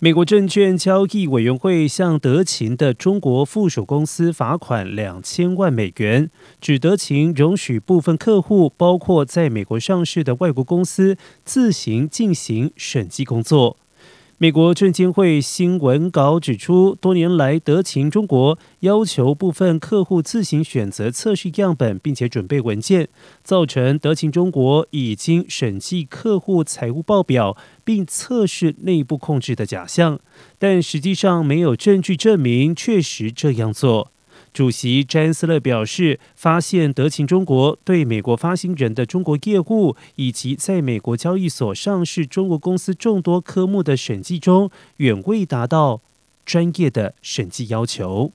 美国证券交易委员会向德勤的中国附属公司罚款两千万美元，指德勤容许部分客户，包括在美国上市的外国公司，自行进行审计工作。美国证监会新闻稿指出，多年来，德勤中国要求部分客户自行选择测试样本，并且准备文件，造成德勤中国已经审计客户财务报表并测试内部控制的假象，但实际上没有证据证明确实这样做。主席詹斯勒表示，发现德勤中国对美国发行人的中国业务以及在美国交易所上市中国公司众多科目的审计中，远未达到专业的审计要求。